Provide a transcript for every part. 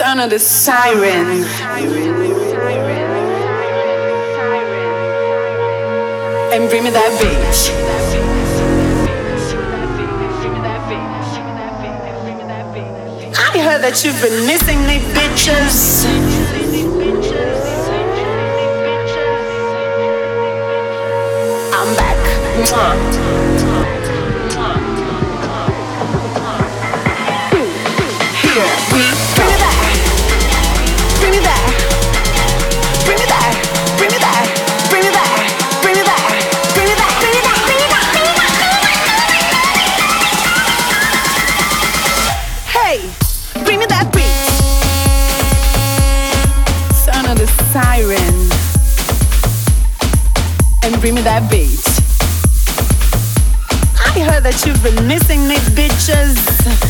Son of the siren. And bring me that bitch. I heard that you've been missing me, bitches. I'm back. Mwah. me that beat. I heard that you've been missing me, bitches.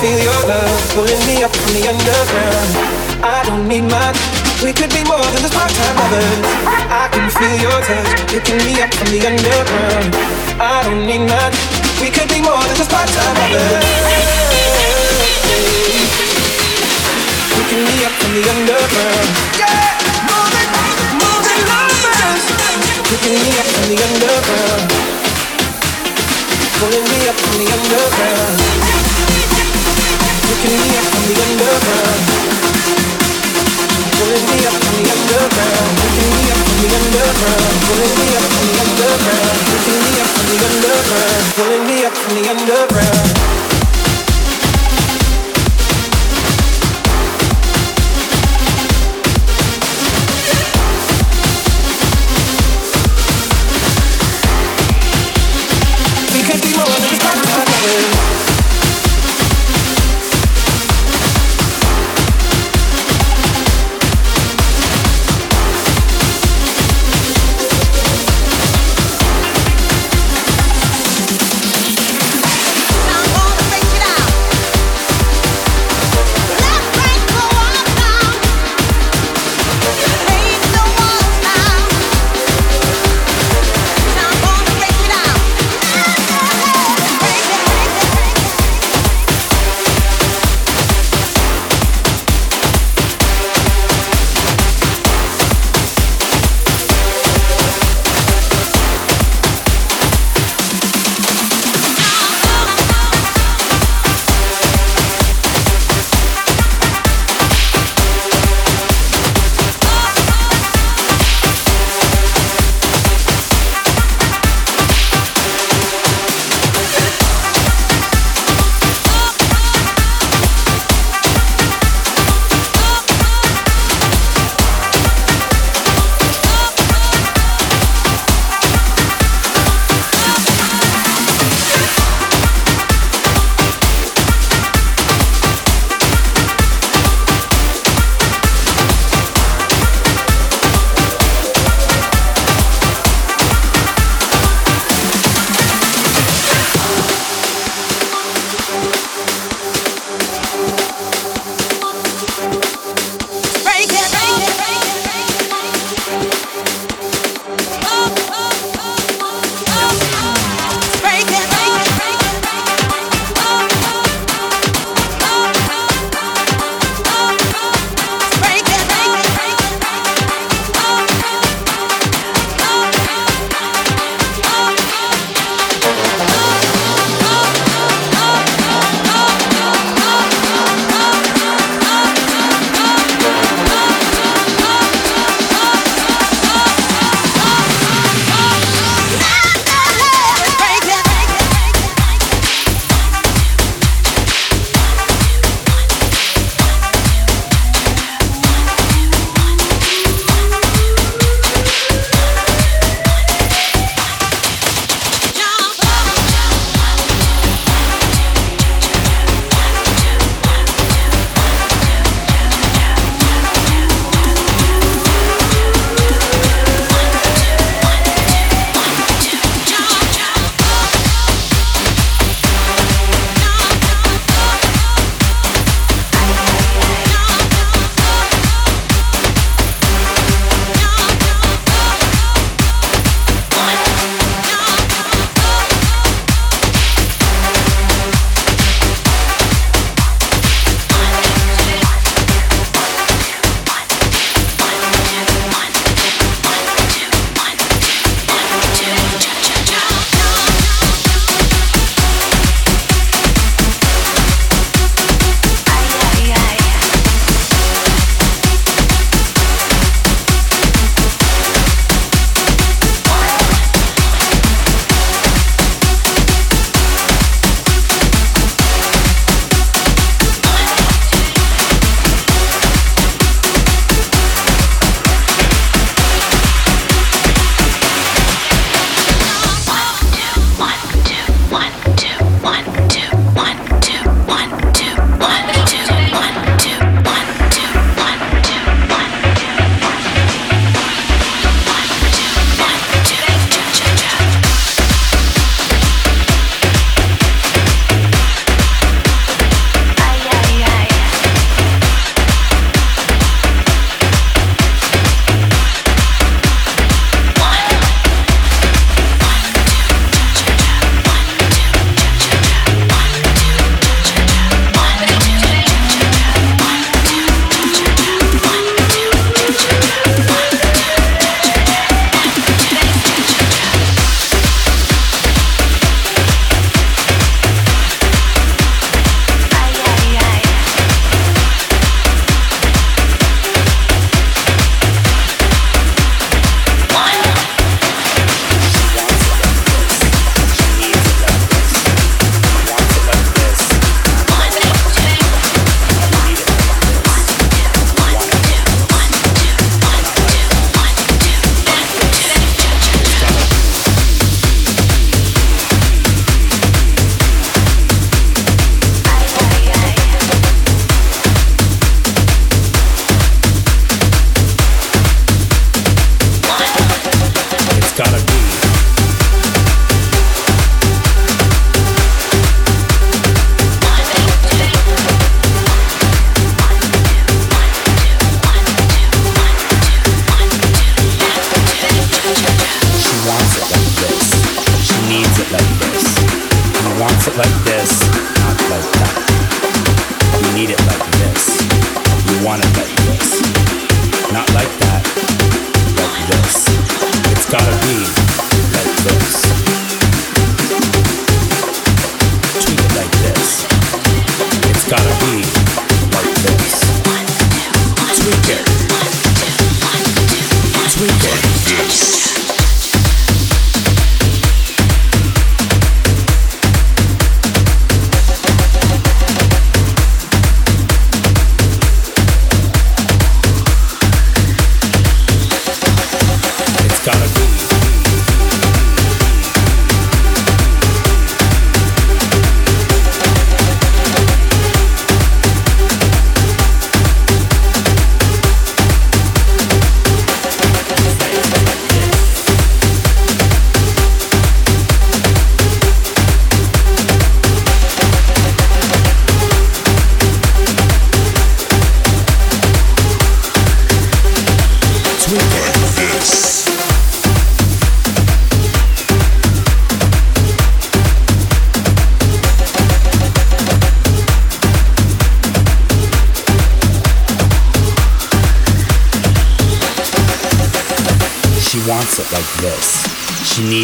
feel your love pulling me up from the underground. I don't need much. We could be more than just part-time lovers. I can feel your touch picking me up from the underground. I don't need much. We could be more than just part-time lovers. Picking me up from the underground. Yeah, moving, moving lovers. Picking me up from the underground. Pulling me up from the underground. Pulling me up from the underground,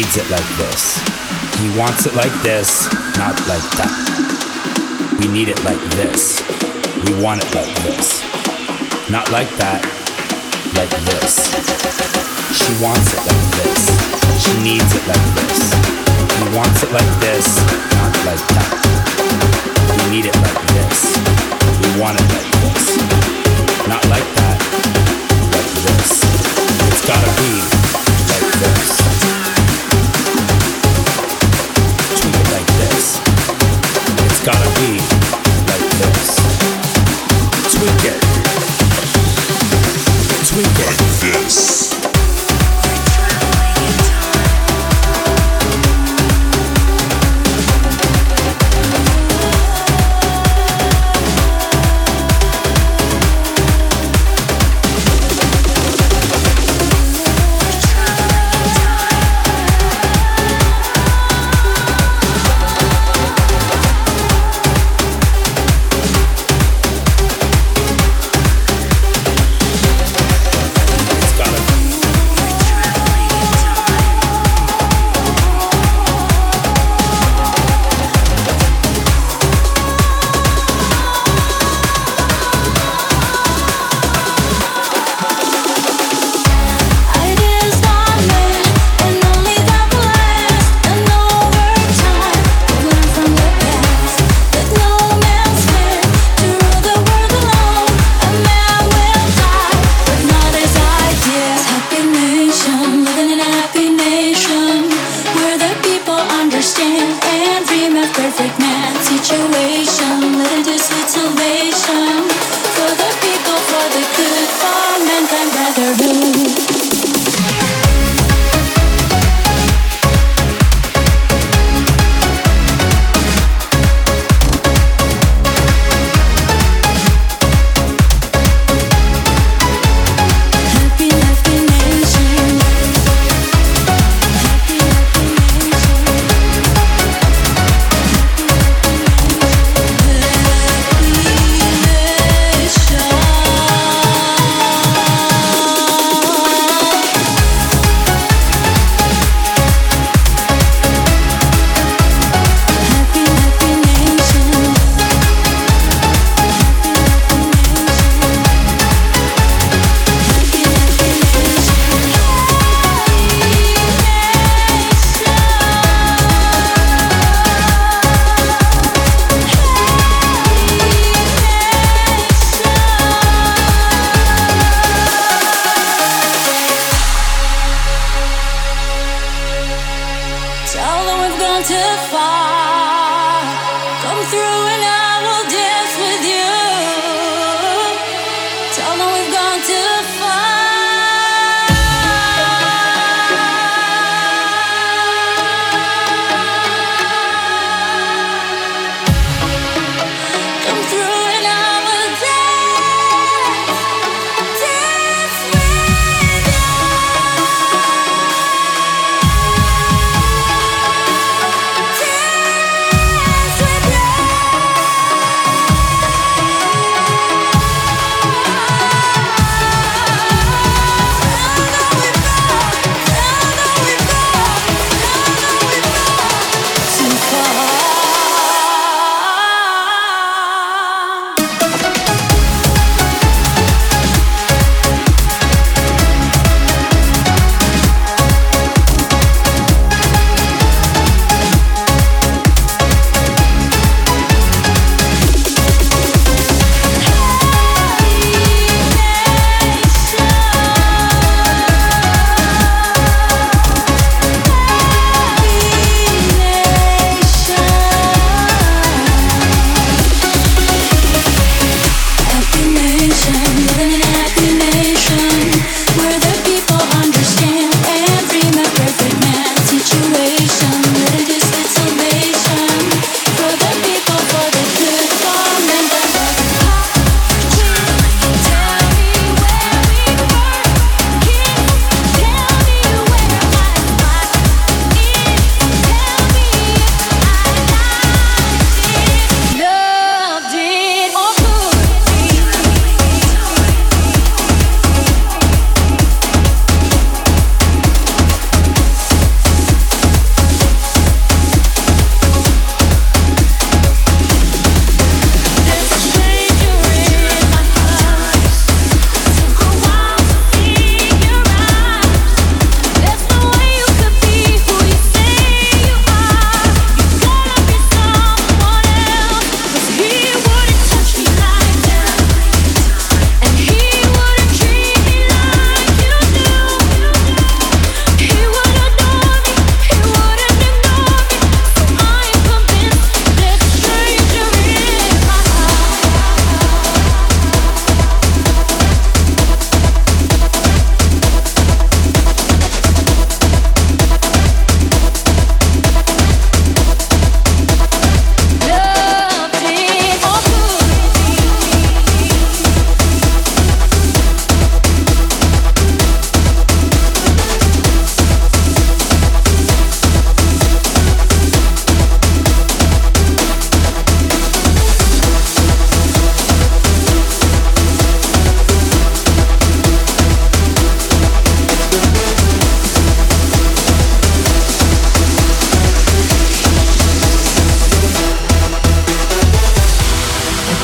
needs it like this. He wants it like this, not like that. We need it like this. We want it like this. Not like that, like this. She wants it like this. She needs it like this. He wants it like this, not like that. We need it like this. We want it like this. Not like that, like this. It's gotta be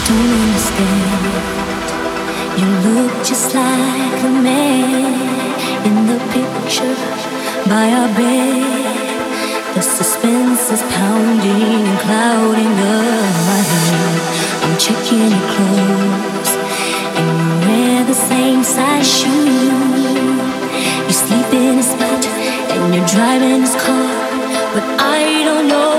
don't understand. You look just like the man in the picture by our bed. The suspense is pounding and clouding up my head. I'm checking your clothes, and you wear the same size shoes. You sleep in his bed and you're driving his car, but I don't know.